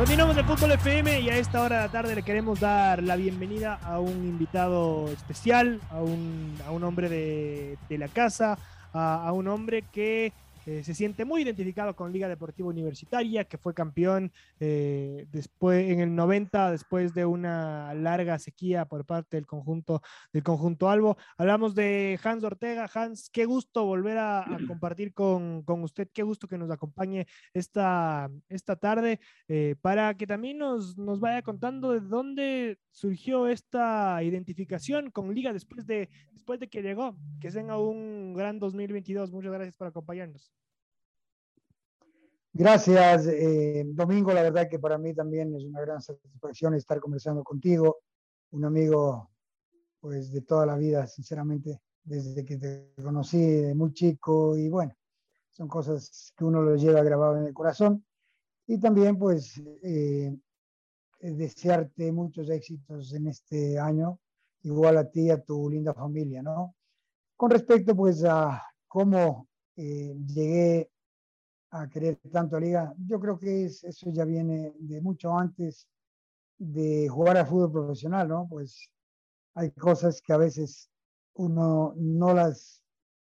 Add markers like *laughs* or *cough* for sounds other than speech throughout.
Continuamos el Fútbol FM y a esta hora de la tarde le queremos dar la bienvenida a un invitado especial, a un, a un hombre de, de la casa, a, a, un hombre que eh, se siente muy identificado con Liga Deportiva Universitaria, que fue campeón eh, después, en el 90, después de una larga sequía por parte del conjunto, del conjunto Albo. Hablamos de Hans Ortega. Hans, qué gusto volver a, a *clears throat* compartir con, con, usted, qué gusto que nos acompañe esta, esta tarde eh, para que también nos, nos vaya contando de dónde surgió esta identificación con Liga después de, después de que llegó. Que tenga un gran 2022. Muchas gracias por acompañarnos. Gracias, eh, Domingo. La verdad que para mí también es una gran satisfacción estar conversando contigo, un amigo pues de toda la vida, sinceramente, desde que te conocí de muy chico y bueno, son cosas que uno lo lleva grabado en el corazón. Y también pues eh, desearte muchos éxitos en este año, igual a ti y a tu linda familia, ¿no? Con respecto pues a cómo eh, llegué a querer tanto a liga. Yo creo que es, eso ya viene de mucho antes de jugar al fútbol profesional, ¿no? Pues hay cosas que a veces uno no las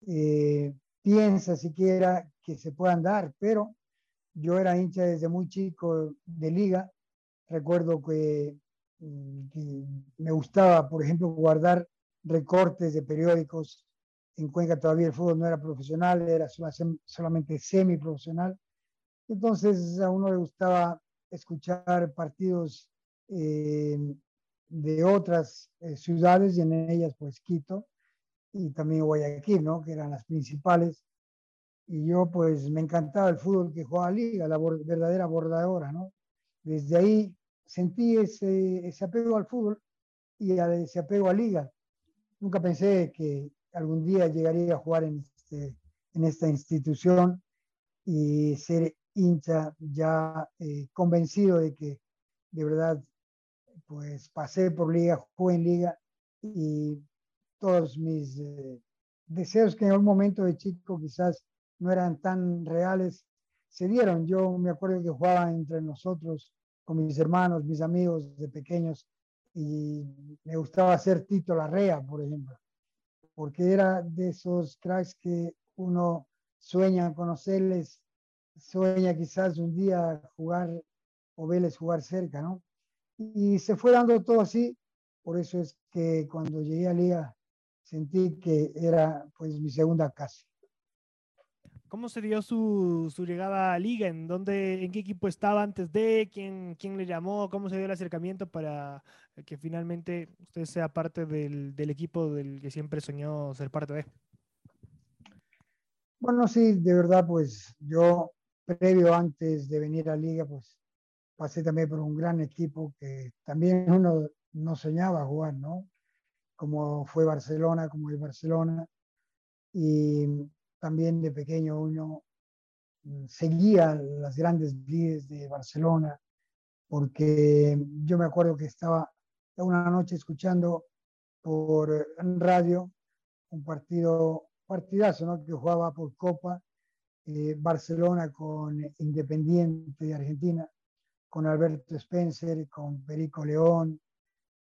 eh, piensa siquiera que se puedan dar, pero yo era hincha desde muy chico de liga. Recuerdo que, que me gustaba, por ejemplo, guardar recortes de periódicos en Cuenca todavía el fútbol no era profesional, era solamente semiprofesional. Entonces a uno le gustaba escuchar partidos eh, de otras eh, ciudades y en ellas pues Quito y también Guayaquil, ¿no? Que eran las principales. Y yo pues me encantaba el fútbol que jugaba Liga, la verdadera bordadora, ¿no? Desde ahí sentí ese, ese apego al fútbol y a, ese apego a Liga. Nunca pensé que algún día llegaría a jugar en, este, en esta institución y ser hincha ya eh, convencido de que de verdad pues pasé por liga, jugué en liga y todos mis eh, deseos que en un momento de chico quizás no eran tan reales se dieron. Yo me acuerdo que jugaba entre nosotros con mis hermanos, mis amigos de pequeños y me gustaba hacer Tito Larrea, por ejemplo porque era de esos cracks que uno sueña conocerles, sueña quizás un día jugar o verles jugar cerca, ¿no? Y se fue dando todo así, por eso es que cuando llegué a Liga sentí que era pues mi segunda casa. ¿Cómo se dio su, su, llegada a Liga? ¿En, dónde, ¿En qué equipo estaba antes de? ¿Quién, ¿Quién le llamó? ¿Cómo se dio el acercamiento para que finalmente usted sea parte del, del equipo del que siempre soñó ser parte de? Bueno, sí, de verdad, pues yo, previo antes de venir a Liga, pues pasé también por un gran equipo que también uno no soñaba jugar, ¿no? Como fue Barcelona, como es Barcelona. Y también de pequeño uno mm, seguía las grandes líderes de Barcelona, porque yo me acuerdo que estaba una noche escuchando por radio un partido, partidazo, ¿no? que jugaba por Copa, eh, Barcelona con Independiente de Argentina, con Alberto Spencer, con Perico León,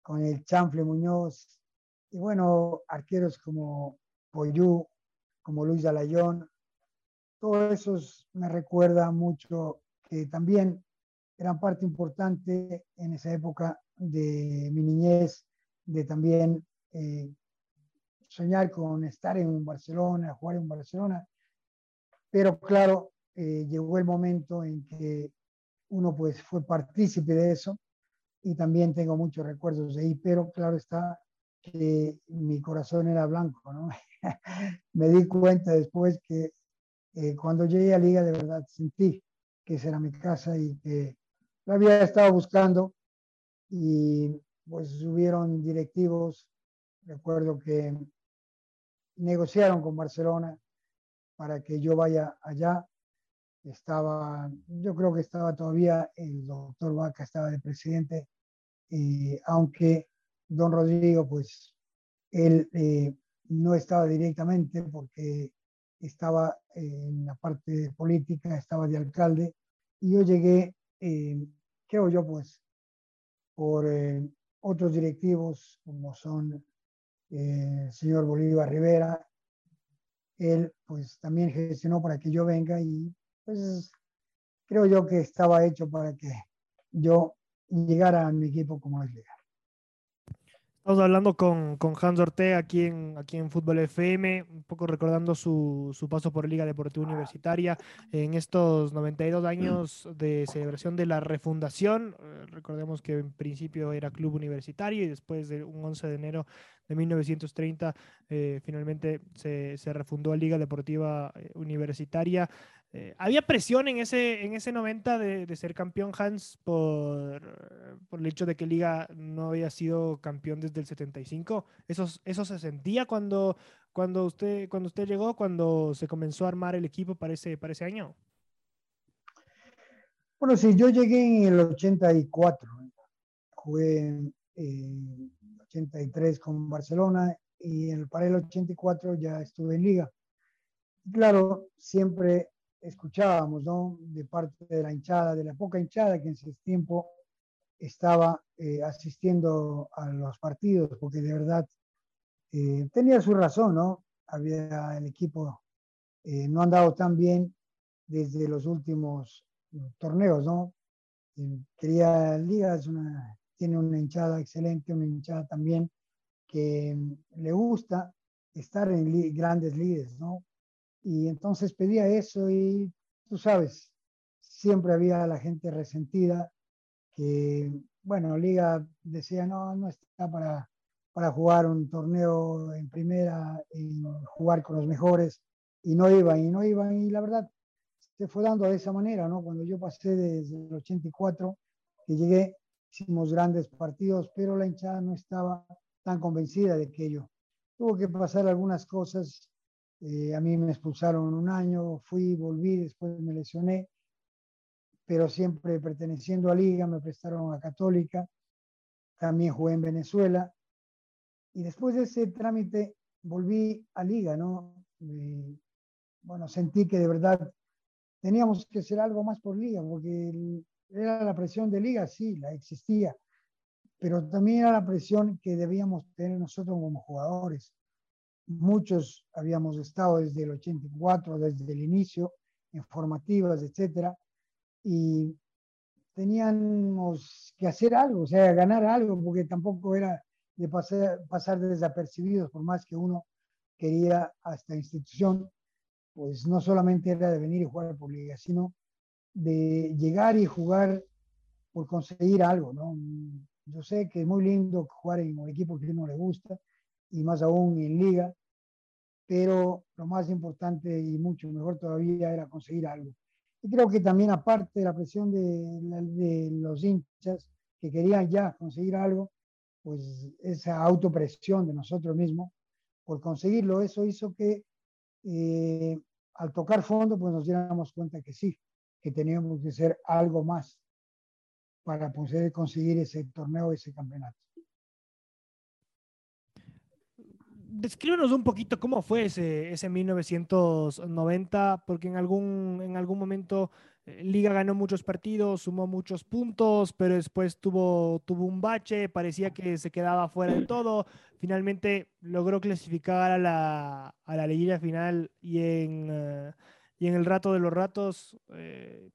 con el Chanfle Muñoz, y bueno, arqueros como Poyú, como Luis Alayón. Todo eso me recuerda mucho que también eran parte importante en esa época de mi niñez, de también eh, soñar con estar en un Barcelona, jugar en Barcelona, pero claro, eh, llegó el momento en que uno pues fue partícipe de eso y también tengo muchos recuerdos de ahí, pero claro está que mi corazón era blanco, ¿no? *laughs* Me di cuenta después que eh, cuando llegué a Liga de verdad sentí que esa era mi casa y que la había estado buscando y pues hubieron directivos, recuerdo que negociaron con Barcelona para que yo vaya allá. Estaba, yo creo que estaba todavía el doctor Vaca, estaba de presidente, y aunque don Rodrigo, pues él eh, no estaba directamente porque estaba en la parte política, estaba de alcalde, y yo llegué, eh, creo yo, pues, por eh, otros directivos como son el señor Bolívar Rivera, él pues también gestionó para que yo venga y pues creo yo que estaba hecho para que yo llegara a mi equipo como es legal. Estamos hablando con, con, Hans Ortega aquí en, aquí en Fútbol FM, un poco recordando su, su, paso por Liga Deportiva Universitaria en estos 92 años de celebración de la refundación. Eh, recordemos que en principio era club universitario y después de un 11 de enero de 1930 eh, finalmente se, se, refundó Liga Deportiva eh, Universitaria. Eh, ¿Había presión en ese, en ese 90 de, ser campeón Hans por, por, el hecho de que Liga no había sido campeón desde el 75? ¿Eso, eso se sentía cuando, cuando, usted, cuando usted llegó, cuando se comenzó a armar el equipo para ese, para ese año? Bueno, sí, yo llegué en el 84. Jugué en 83 con Barcelona y el, para el 84 ya estuve en Liga. Claro, siempre escuchábamos, ¿no? De parte de la hinchada, de la poca hinchada que en ese tiempo estaba eh, asistiendo a los partidos, porque de verdad eh, tenía su razón, ¿no? Había el equipo eh, no andado tan bien desde los últimos torneos, ¿no? quería Liga es una, tiene una hinchada excelente, una hinchada también que le gusta estar en grandes líderes, ¿no? Y entonces pedía eso y tú sabes, siempre había la gente resentida que, bueno, Liga decía, no, no está para, para jugar un torneo en primera, y jugar con los mejores, y no iban, y no iban, y la verdad se fue dando de esa manera, ¿no? Cuando yo pasé desde el 84, que llegué, hicimos grandes partidos, pero la hinchada no estaba tan convencida de aquello. Tuvo que pasar algunas cosas eh, a mí me expulsaron un año, fui, volví, después me lesioné, pero siempre perteneciendo a Liga, me prestaron a Católica, también jugué en Venezuela, y después de ese trámite volví a Liga, ¿no? bueno, sentí que de verdad teníamos que hacer algo más por Liga, porque era la presión de Liga, sí, la existía, pero también era la presión que debíamos tener nosotros como jugadores muchos habíamos estado desde el 84, desde el inicio, en formativas, etcétera, y teníamos que hacer algo, o sea, ganar algo, porque tampoco era de pasar, pasar desapercibidos, por más que uno quería a esta institución, pues no solamente era de venir y jugar por liga, sino de llegar y jugar por conseguir algo, ¿no? Yo sé que es muy lindo jugar en un equipo que a uno le gusta, y más aún en liga, pero lo más importante y mucho mejor todavía era conseguir algo. Y creo que también aparte de la presión de, los hinchas que querían ya conseguir algo, pues esa autopresión de nosotros mismos por conseguirlo, eso hizo que eh, al tocar fondo pues nos diéramos cuenta que sí, que teníamos que hacer algo más para poder conseguir ese torneo, ese campeonato. Descríbenos un poquito cómo fue ese, ese 1990, porque en algún, en algún momento eh, Liga ganó muchos partidos, sumó muchos puntos, pero después tuvo, tuvo un bache, parecía que se quedaba fuera de todo. Finalmente logró clasificar a la, a la liguilla final y en, eh, y en el rato de los ratos, eh,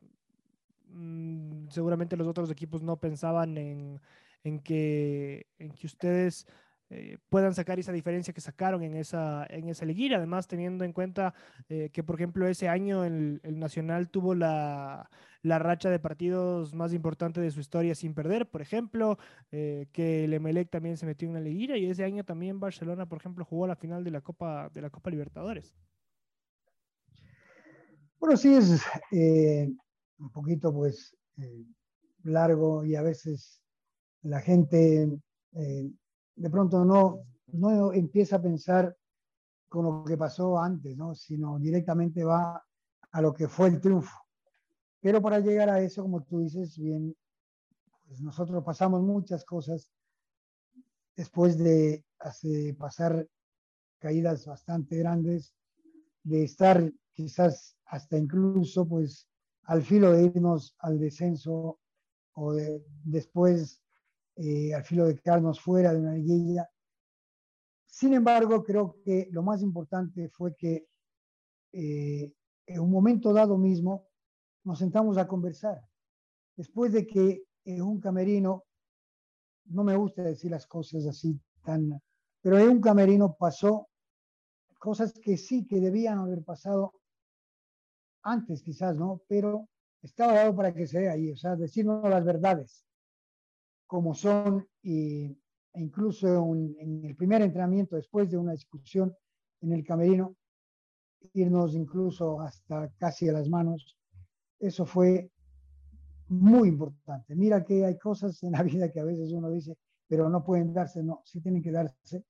mm, seguramente los otros equipos no pensaban en, en, que, en que ustedes eh, puedan sacar esa diferencia que sacaron en esa, en esa liguilla. Además, teniendo en cuenta eh, que, por ejemplo, ese año el, Nacional tuvo la, racha de partidos más importante de su historia sin perder, por ejemplo, eh, que el Emelec también se metió en una liguilla y ese año también Barcelona, por ejemplo, jugó la final de la Copa, de la Copa Libertadores. Bueno, sí es un poquito pues largo y a veces la gente de pronto no, no empieza a pensar con lo que pasó antes, ¿no? sino directamente va a lo que fue el triunfo. Pero para llegar a eso, como tú dices, bien, pues nosotros pasamos muchas cosas después de pasar caídas bastante grandes, de estar quizás hasta incluso pues al filo de irnos al descenso o de, después eh, al filo de quedarnos fuera de una liguilla. Sin embargo, creo que lo más importante fue que eh, en un momento dado mismo nos sentamos a conversar. Después de que en un camerino, no me gusta decir las cosas así tan, pero en un camerino pasó cosas que sí, que debían haber pasado antes quizás, ¿no? Pero estaba dado para que se vea ahí, o sea, decirnos las verdades como son, e incluso en el primer entrenamiento, después de una discusión en el camerino, irnos incluso hasta casi a las manos, eso fue muy importante. Mira que hay cosas en la vida que a veces uno dice, pero no pueden darse, no, sí tienen que darse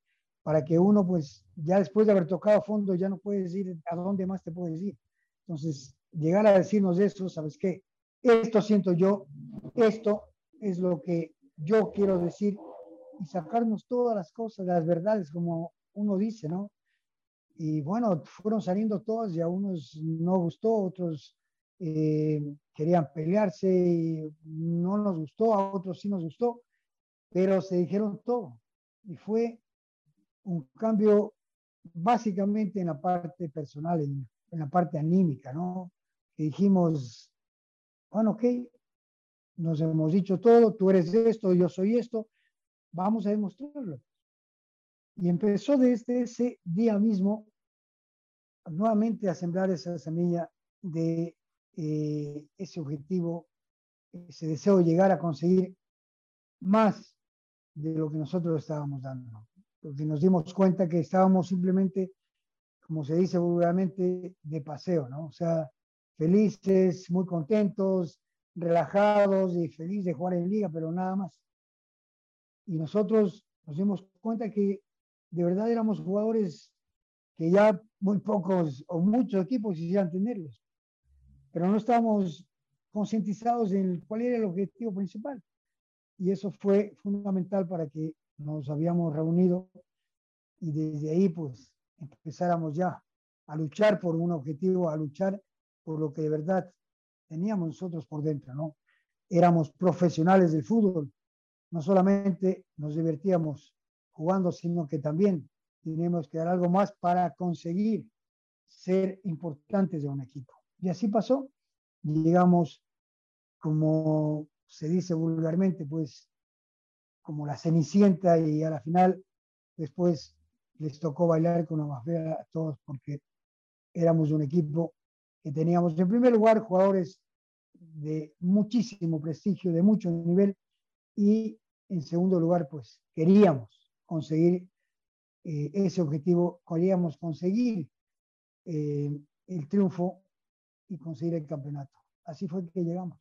para que uno, pues, ya después de haber tocado fondo, ya no puedes ir a dónde más te puedes ir. Entonces, llegar a decirnos eso, ¿sabes qué? Esto siento yo, esto es lo que yo quiero decir, y sacarnos todas las cosas, las verdades, como uno dice, ¿no? Y bueno, fueron saliendo todas y a unos no gustó, otros eh, querían pelearse y no nos gustó, a otros sí nos gustó, pero se dijeron todo. Y fue un cambio básicamente en la parte personal, en, la parte anímica, ¿no? Dijimos, bueno, ok, nos hemos dicho todo, tú eres esto, yo soy esto, vamos a demostrarlo. Y empezó desde ese día mismo nuevamente a sembrar esa semilla de eh, ese objetivo, ese deseo de llegar a conseguir más de lo que nosotros estábamos dando. Porque nos dimos cuenta que estábamos simplemente, como se dice vulgarmente, de paseo, ¿no? O sea, felices, muy contentos, relajados y felices de jugar en liga, pero nada más. Y nosotros nos dimos cuenta que de verdad éramos jugadores que ya muy pocos o muchos equipos quisieran tenerlos, pero no estábamos concientizados en cuál era el objetivo principal. Y eso fue fundamental para que nos habíamos reunido y desde ahí pues empezáramos ya a luchar por un objetivo, a luchar por lo que de verdad teníamos nosotros por dentro, ¿no? Éramos profesionales del fútbol, no solamente nos divertíamos jugando, sino que también teníamos que dar algo más para conseguir ser importantes de un equipo. Y así pasó. Llegamos, como se dice vulgarmente, pues como la cenicienta y a la final después les tocó bailar con la más a todos porque éramos un equipo que teníamos en primer lugar jugadores de muchísimo prestigio, de mucho nivel, y en segundo lugar, pues queríamos conseguir eh, ese objetivo, queríamos conseguir eh, el triunfo y conseguir el campeonato. Así fue que llegamos.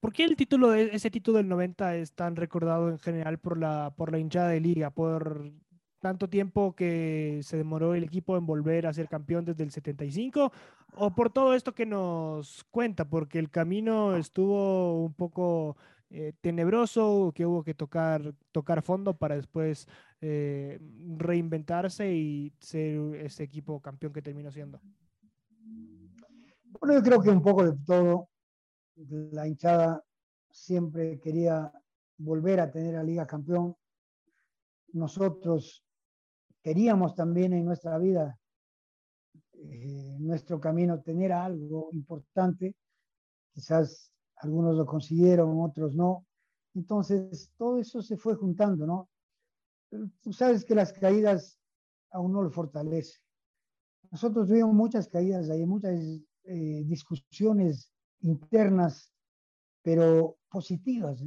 ¿Por qué el título, de, ese título del 90 es tan recordado en general por la, por la hinchada de liga? Por tanto tiempo que se demoró el equipo en volver a ser campeón desde el 75 o por todo esto que nos cuenta, porque el camino estuvo un poco eh, tenebroso, que hubo que tocar, tocar fondo para después eh, reinventarse y ser ese equipo campeón que terminó siendo. Bueno, yo creo que un poco de todo, la hinchada siempre quería volver a tener a Liga Campeón. Nosotros queríamos también en nuestra vida, eh, nuestro camino, tener algo importante. Quizás algunos lo consiguieron, otros no. Entonces, todo eso se fue juntando, ¿no? tú sabes que las caídas a uno lo fortalece. Nosotros tuvimos muchas caídas, hay muchas eh, discusiones internas, pero positivas,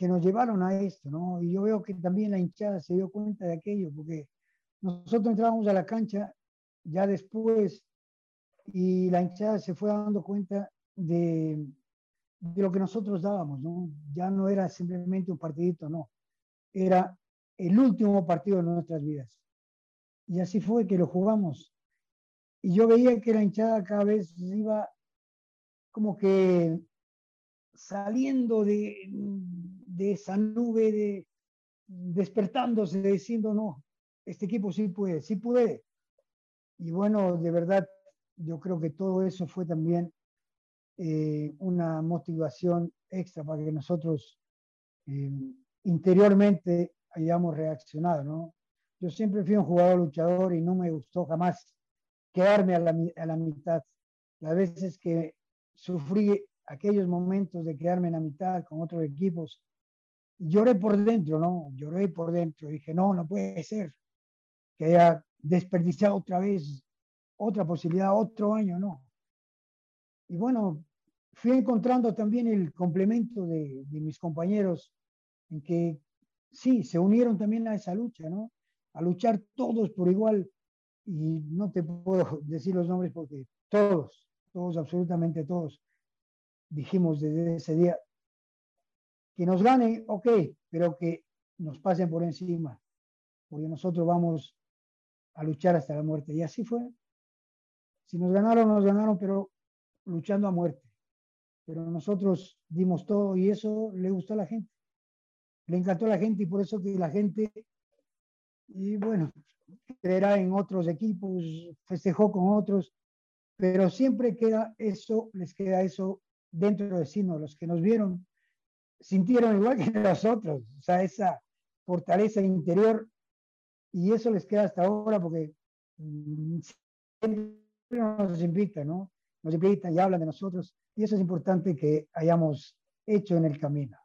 que nos llevaron a esto, ¿no? Y yo veo que también la hinchada se dio cuenta de aquello, porque nosotros entrábamos a la cancha ya después y la hinchada se fue dando cuenta de, de lo que nosotros dábamos, ¿no? Ya no era simplemente un partidito, no. Era el último partido de nuestras vidas. Y así fue que lo jugamos. Y yo veía que la hinchada cada vez iba como que saliendo de, de esa nube, de, despertándose, diciendo, no, este equipo sí puede, sí puede. Y bueno, de verdad, yo creo que todo eso fue también eh, una motivación extra para que nosotros eh, interiormente hayamos reaccionado, ¿no? Yo siempre fui un jugador luchador y no me gustó jamás quedarme a la, a la mitad. Las veces que sufrí aquellos momentos de quedarme en la mitad con otros equipos, lloré por dentro, ¿no? Lloré por dentro. Dije, no, no puede ser que haya desperdiciado otra vez otra posibilidad, otro año, no. Y bueno, fui encontrando también el complemento de, de mis compañeros en que sí, se unieron también a esa lucha, ¿no? A luchar todos por igual. Y no te puedo *laughs* decir los nombres porque todos, todos, absolutamente todos, dijimos desde ese día, que nos ganen, ok, pero que nos pasen por encima, porque nosotros vamos a luchar hasta la muerte. Y así fue. Si nos ganaron, nos ganaron, pero luchando a muerte. Pero nosotros dimos todo y eso le gustó a la gente le encantó a la gente y por eso que la gente, y bueno, creerá en otros equipos, festejó con otros, pero siempre queda eso, les queda eso dentro de sí, ¿no? Los que nos vieron sintieron igual que *laughs* nosotros, o sea, esa fortaleza interior y eso les queda hasta ahora porque mm, siempre nos invitan, ¿no? Nos invitan y hablan de nosotros y eso es importante que hayamos hecho en el camino.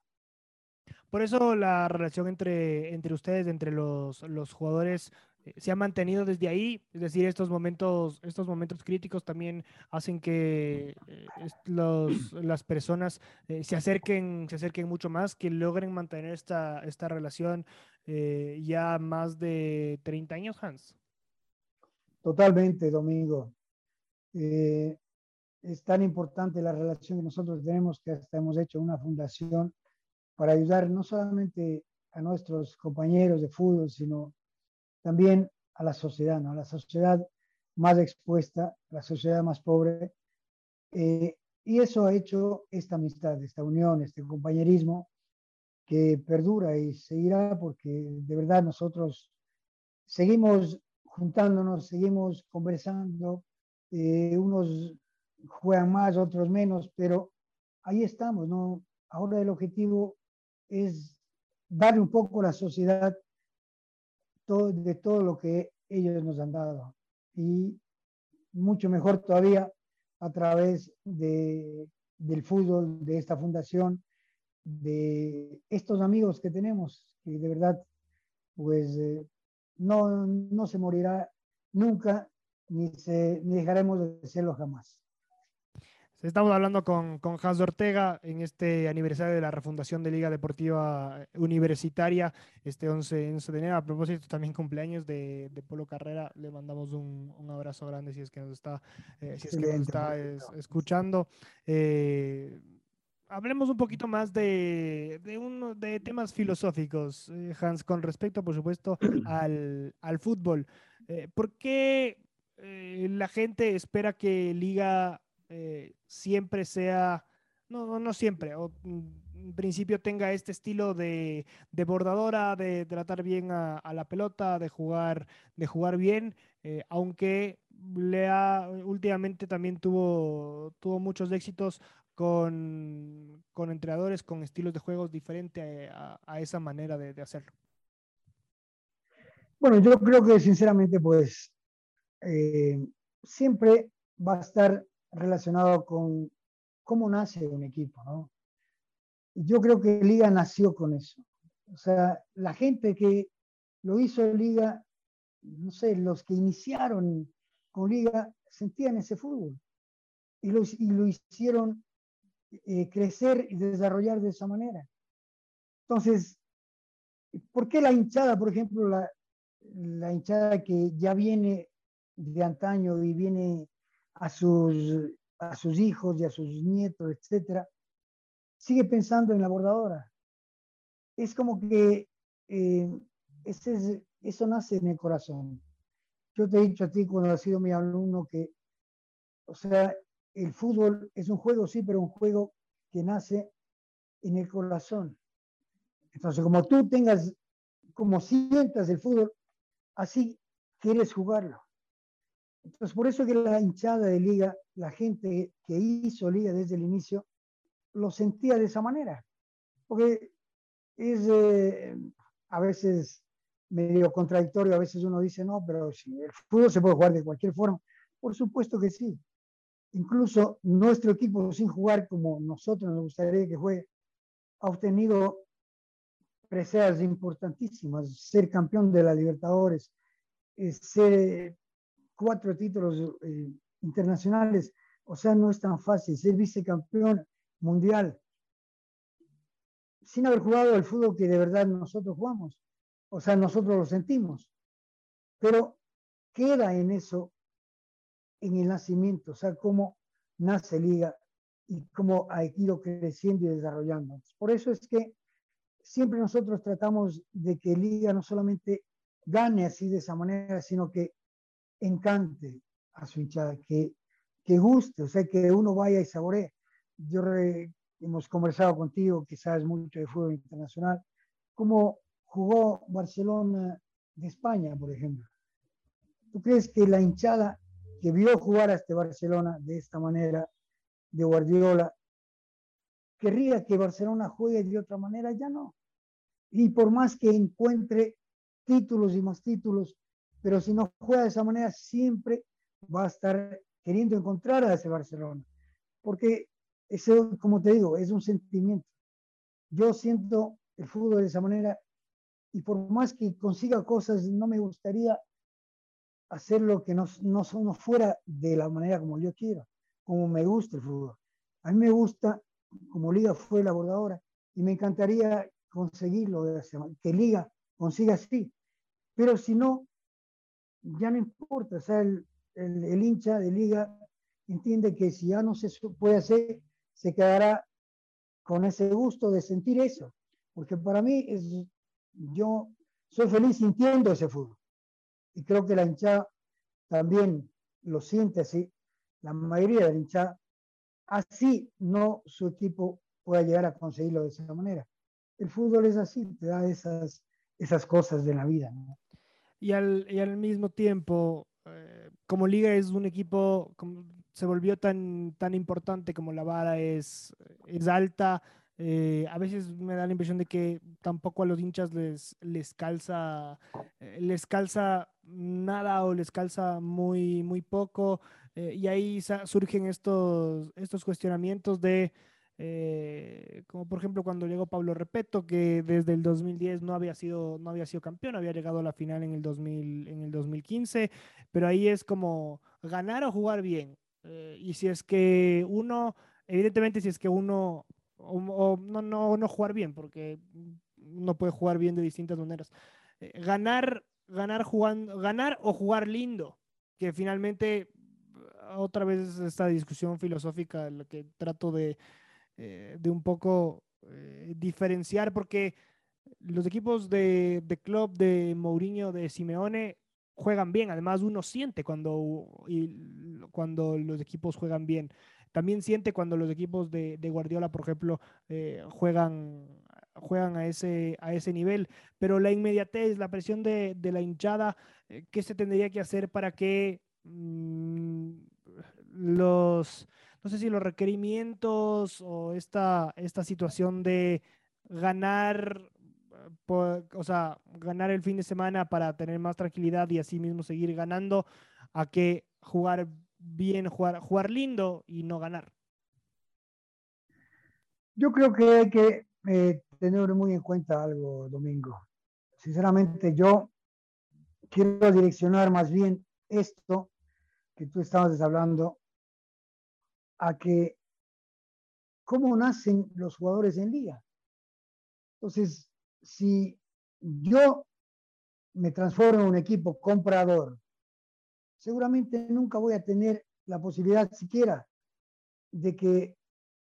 Por eso la relación entre, entre ustedes, entre los, los jugadores, se ha mantenido desde ahí. Es decir, estos momentos, estos momentos críticos también hacen que eh, los, las personas eh, se, acerquen, se acerquen mucho más, que logren mantener esta, esta relación ya más de 30 años, Hans. Totalmente, Domingo. es tan importante la relación que nosotros tenemos que hasta hemos hecho una fundación para ayudar no solamente a nuestros compañeros de fútbol, sino también a la sociedad, ¿no? a la sociedad más expuesta, la sociedad más pobre. Eh, y eso ha hecho esta amistad, esta unión, este compañerismo que perdura y seguirá porque de verdad nosotros seguimos juntándonos, seguimos conversando, eh, unos juegan más, otros menos, pero ahí estamos, ¿no? Ahora el objetivo es darle un poco a la sociedad de todo lo que ellos nos han dado. Y mucho mejor todavía a través de, del fútbol, de esta fundación, de estos amigos que tenemos, que de verdad, pues eh, no, no se morirá nunca, ni, se, ni dejaremos de serlo jamás. Estamos hablando con, con, Hans Ortega en este aniversario de la refundación de Liga Deportiva Universitaria, este 11, de enero. A propósito, también cumpleaños de, de Polo Carrera. Le mandamos un, un, abrazo grande si es que nos está, eh, si es que nos está escuchando. Eh, hablemos un poquito más de, de, uno, de temas filosóficos, eh, Hans, con respecto, por supuesto, *clears throat* al, al fútbol. ¿Por qué la gente espera que Liga eh, siempre sea, no, no siempre, o mm, en principio tenga este estilo de, bordadora, de, tratar bien a, la pelota, de jugar, de jugar bien, eh, aunque Lea últimamente también tuvo, tuvo muchos éxitos con, con entrenadores con estilos de juegos diferentes a, esa manera de, hacerlo. Bueno, yo creo que sinceramente, pues eh, siempre va a estar relacionado con cómo nace un equipo, ¿no? Yo creo que Liga nació con eso. O sea, la gente que lo hizo Liga, no sé, los que iniciaron con Liga sentían ese fútbol y lo, y lo hicieron eh, crecer y desarrollar de esa manera. Entonces, ¿por qué la hinchada, por ejemplo, la, la hinchada que ya viene de antaño y viene a sus, a sus hijos y a sus nietos, etcétera, sigue pensando en la bordadora? Es como que eh, ese eso nace en el corazón. Yo te he dicho a ti cuando has sido mi alumno que, o sea, el fútbol es un juego, sí, pero un juego que nace en el corazón. Entonces, como tú tengas, como sientas el fútbol, así quieres jugarlo. Entonces, por eso que la hinchada de liga, la gente que hizo liga desde el inicio, lo sentía de esa manera. Porque es eh, a veces medio contradictorio, a veces uno dice, no, pero si el fútbol se puede jugar de cualquier forma. Por supuesto que sí. Incluso nuestro equipo sin jugar como nosotros nos gustaría que juegue, ha obtenido preseas importantísimas, ser campeón de la Libertadores, eh, ser cuatro títulos eh, internacionales, o sea, no es tan fácil, ser vicecampeón mundial, sin haber jugado el fútbol que de verdad nosotros jugamos, o sea, nosotros lo sentimos, pero queda en eso, en el nacimiento, o sea, cómo nace Liga y cómo ha ido creciendo y desarrollando. Por eso es que siempre nosotros tratamos de que Liga no solamente gane así de esa manera, sino que encante a su hinchada, que, que guste, o sea, que uno vaya y saboree. Yo hemos conversado contigo, sabes mucho de fútbol internacional, cómo jugó Barcelona de España, por ejemplo. ¿Tú crees que la hinchada que vio jugar a este Barcelona de esta manera, de Guardiola, querría que Barcelona juegue de otra manera? Ya no. Y por más que encuentre títulos y más títulos, pero si no juega de esa manera, siempre va a estar queriendo encontrar a ese Barcelona. Porque eso, como te digo, es un sentimiento. Yo siento el fútbol de esa manera y por más que consiga cosas, no me gustaría hacer lo que no, no, no fuera de la manera como yo quiero, como me gusta el fútbol. A mí me gusta, como Liga fue la bordadora, y me encantaría conseguirlo, que Liga consiga así. Pero si no, ya no importa, o sea, el, el, hincha de liga entiende que si ya no se puede hacer, se quedará con ese gusto de sentir eso, porque para mí es, yo soy feliz sintiendo ese fútbol y creo que la hinchada también lo siente así, la mayoría de la hinchada, así no su equipo pueda llegar a conseguirlo de esa manera. El fútbol es así, te da esas, esas cosas de la vida. ¿no? Y al, mismo tiempo, eh, como liga es un equipo, se volvió tan, tan importante como la vara es, es alta, eh, a veces me da la impresión de que tampoco a los hinchas les, les calza eh, les calza nada o les calza muy muy poco y ahí surgen estos estos cuestionamientos de eh, como por ejemplo cuando llegó Pablo Repeto, que desde el 2010 no había sido, no había sido campeón, había llegado a la final en el, 2000, en el 2015, pero ahí es como ganar o jugar bien. Eh, y si es que uno, evidentemente si es que uno, o, no, no, no jugar bien, porque no puede jugar bien de distintas maneras. Eh, ganar, ganar, jugando, ganar o jugar lindo, que finalmente otra vez esta discusión filosófica, la que trato de, eh, de un poco eh, diferenciar, porque los equipos de, de club de Mourinho, de Simeone, juegan bien. Además, uno siente cuando, y, cuando los equipos juegan bien. También siente cuando los equipos de, de Guardiola, por ejemplo, eh, juegan, juegan a, ese, a ese nivel. Pero la inmediatez, la presión de, de la hinchada, ¿qué se tendría que hacer para que mmm, los no sé si los requerimientos o esta, esta situación de ganar, o sea, ganar el fin de semana para tener más tranquilidad y así mismo seguir ganando, a que jugar bien, jugar, jugar lindo y no ganar. Yo creo que hay que eh, tener muy en cuenta algo, Domingo. Sinceramente, yo quiero direccionar más bien esto que tú estabas hablando a que cómo nacen los jugadores en liga. Entonces, si yo me transformo en un equipo comprador, seguramente nunca voy a tener la posibilidad siquiera de que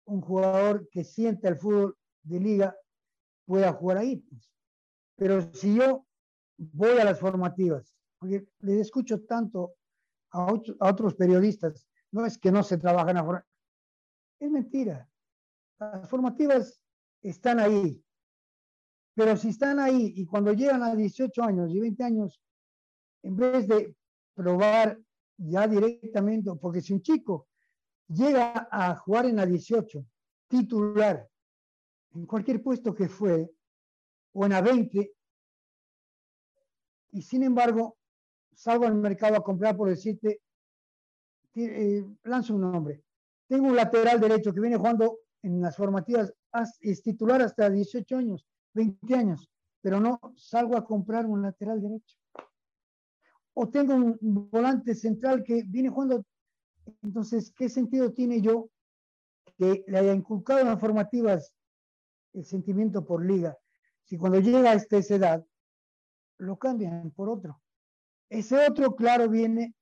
un jugador que sienta el fútbol de liga pueda jugar ahí. Pues. Pero si yo voy a las formativas, porque les escucho tanto a, otros periodistas, no es que no se trabajan afuera, es mentira. Las formativas están ahí. Pero si están ahí y cuando llegan a 18 años y 20 años, en vez de probar ya directamente, porque si un chico llega a jugar en la 18, titular, en cualquier puesto que fue, o en la 20, y sin embargo salgo al mercado a comprar por decirte, eh, lanzo un nombre. Tengo un lateral derecho que viene jugando en las formativas, es titular hasta 18 años, 20 años, pero no salgo a comprar un lateral derecho. O tengo un volante central que viene jugando, entonces, ¿qué sentido tiene yo que le haya inculcado en las formativas el sentimiento por liga? Si cuando llega a esta edad, lo cambian por otro. Ese otro, claro, viene,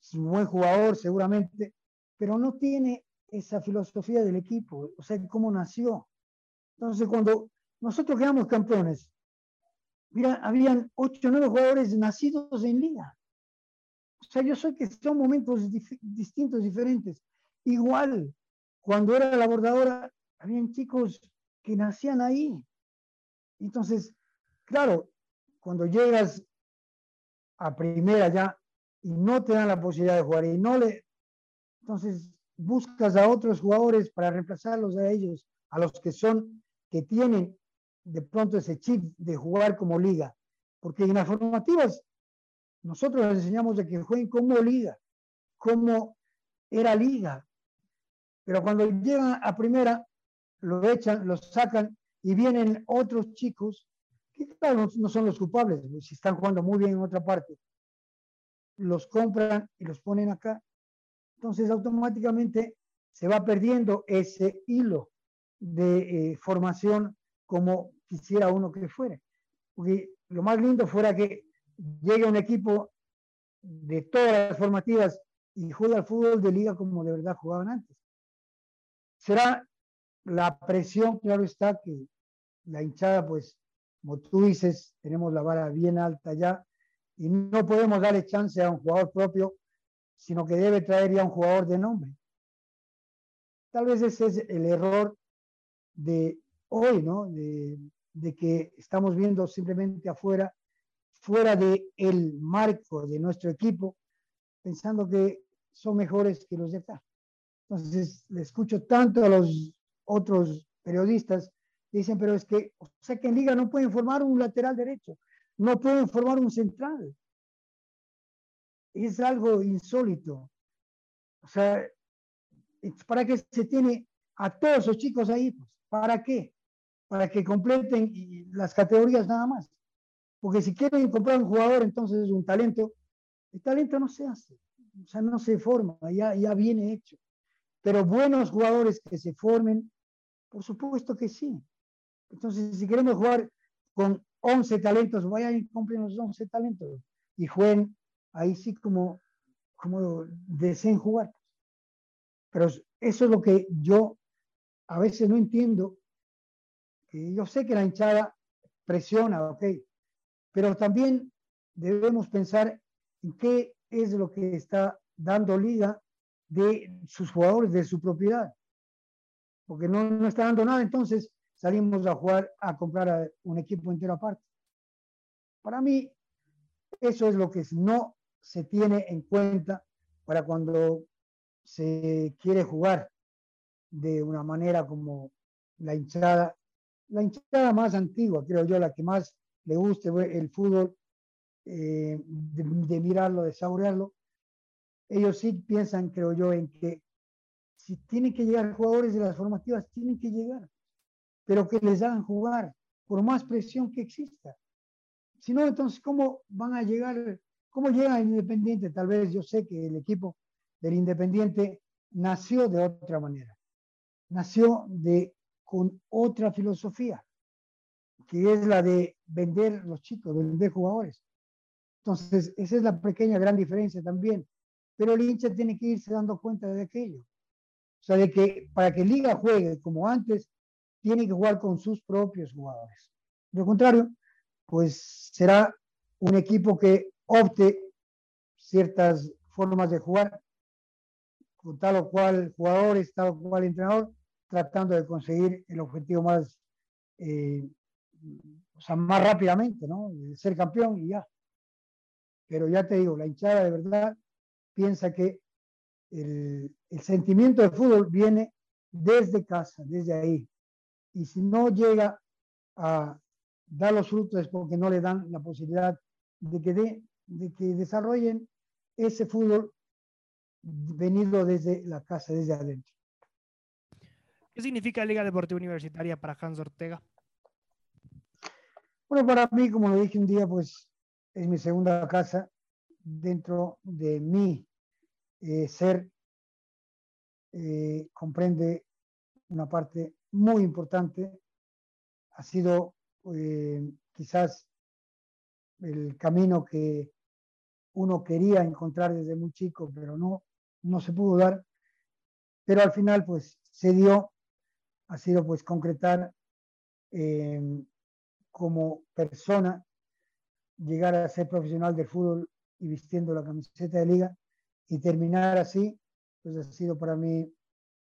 es un buen jugador seguramente, pero no tiene esa filosofía del equipo, o sea, cómo nació. Entonces, cuando nosotros quedamos campeones, mira, habían ocho o jugadores nacidos en liga. O sea, yo sé que son momentos distintos, diferentes. Igual, cuando era la bordadora, habían chicos que nacían ahí. Entonces, claro, cuando llegas a primera ya y no te dan la posibilidad de jugar y no le... Entonces buscas a otros jugadores para reemplazarlos a ellos, a los que son, que tienen de pronto ese chip de jugar como liga. Porque en las formativas nosotros les enseñamos de que jueguen como liga, como era liga. Pero cuando llegan a primera, lo echan, lo sacan y vienen otros chicos que claro, no, son los culpables, si están jugando muy bien en otra parte, los compran y los ponen acá, entonces automáticamente se va perdiendo ese hilo de eh, formación como quisiera uno que fuera. Porque lo más lindo fuera que llegue un equipo de todas las formativas y juegue al fútbol de liga como de verdad jugaban antes. Será la presión, claro está, que la hinchada pues como tú dices, tenemos la vara bien alta ya y no podemos darle chance a un jugador propio, sino que debe traer ya un jugador de nombre. Tal vez ese es el error de hoy, ¿no? De, que estamos viendo simplemente afuera, fuera del el marco de nuestro equipo, pensando que son mejores que los de acá. Entonces, le escucho tanto a los otros periodistas Dicen, pero es que, o sea que en liga no pueden formar un lateral derecho, no pueden formar un central. Es algo insólito. O sea, ¿para qué se tiene a todos esos chicos ahí? Pues, ¿Para qué? Para que completen las categorías nada más. Porque si quieren comprar un jugador, entonces es un talento. El talento no se hace, o sea, no se forma, ya, ya viene hecho. Pero buenos jugadores que se formen, por supuesto que sí. Entonces, si queremos jugar con 11 talentos, vayan y compren los 11 talentos y jueguen ahí sí como, como deseen jugar. Pero eso es lo que yo a veces no entiendo. yo sé que la hinchada presiona, ok, pero también debemos pensar en qué es lo que está dando liga de sus jugadores, de su propiedad. Porque no, no está dando nada, entonces salimos a jugar, a comprar un equipo entero aparte. Para mí, eso es lo que no se tiene en cuenta para cuando se quiere jugar de una manera como la hinchada, la hinchada más antigua, creo yo, la que más le guste el fútbol, eh, de, de, mirarlo, de saborearlo. Ellos sí piensan, creo yo, en que si tienen que llegar jugadores de las formativas, tienen que llegar pero que les hagan jugar, por más presión que exista. Si no, entonces, ¿cómo van a llegar? ¿Cómo llega el Independiente? Tal vez yo sé que el equipo del Independiente nació de otra manera, nació de, con otra filosofía, que es la de vender los chicos, de vender jugadores. Entonces, esa es la pequeña gran diferencia también. Pero el hincha tiene que irse dando cuenta de aquello. O sea, de que para que Liga juegue como antes, tiene que jugar con sus propios jugadores. De lo contrario, pues será un equipo que opte ciertas formas de jugar con tal o cual jugadores, tal o cual entrenador, tratando de conseguir el objetivo más, eh, o sea, más rápidamente, ¿no? ser campeón y ya. Pero ya te digo, la hinchada de verdad piensa que el, sentimiento de fútbol viene desde casa, desde ahí. Y si no llega a dar los frutos es porque no le dan la posibilidad de que, de, de que desarrollen ese fútbol venido desde la casa, desde adentro. ¿Qué significa Liga Deportiva Universitaria para Hans Ortega? Bueno, para mí, como lo dije un día, pues es mi segunda casa dentro de mi eh, ser. Eh, comprende una parte muy importante. Ha sido eh, quizás el camino que uno quería encontrar desde muy chico, pero no, no se pudo dar. Pero al final, pues, se dio, ha sido pues concretar como persona llegar a ser profesional del fútbol y vistiendo la camiseta de liga y terminar así, pues ha sido para mí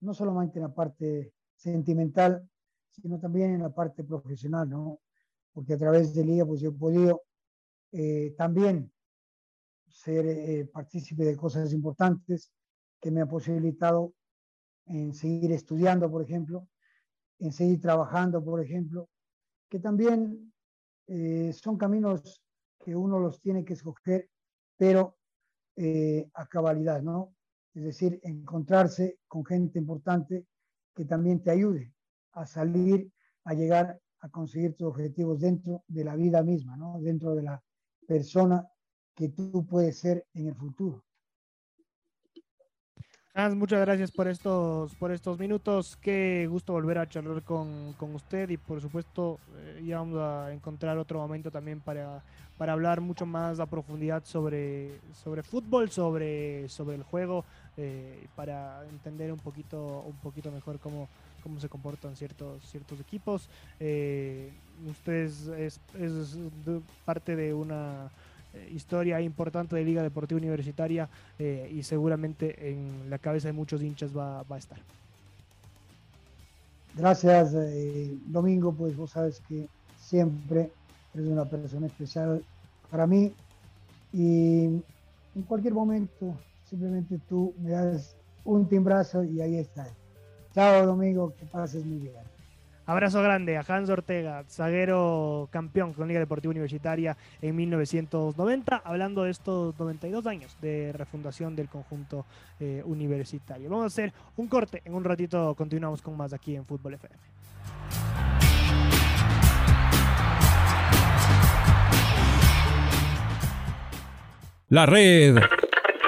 no solamente en la parte sentimental, sino también en la parte profesional, ¿no? Porque a través de liga, pues yo he podido eh, también ser eh, partícipe de cosas importantes que me ha posibilitado en seguir estudiando, por ejemplo, en seguir trabajando, por ejemplo, que también eh, son caminos que uno los tiene que escoger, pero eh, a cabalidad, ¿no? Es decir, encontrarse con gente importante que también te ayude a salir, a llegar a conseguir tus objetivos dentro de la vida misma, ¿no? Dentro de la persona que tú puedes ser en el futuro. Hans, muchas gracias por estos, por estos minutos. Qué gusto volver a charlar con, con usted y por supuesto eh, ya vamos a encontrar otro momento también para, para hablar mucho más a profundidad sobre, sobre fútbol, sobre, sobre el juego, eh, para entender un poquito, un poquito mejor cómo, cómo se comportan ciertos, ciertos equipos. Eh, usted es, parte de una eh, historia importante de Liga Deportiva Universitaria eh, y seguramente en la cabeza de muchos hinchas va, va a estar. Gracias, Domingo, pues vos sabes que siempre eres una persona especial para mí y en cualquier momento simplemente tú me das un timbrazo y ahí está. Chao, Domingo, que pases muy bien. Abrazo grande a Hans Ortega, zaguero campeón con Liga Deportiva Universitaria en 1990, hablando de estos 92 años de refundación del conjunto eh, universitario. Vamos a hacer un corte, en un ratito continuamos con más aquí en Fútbol FM. La red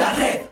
La red.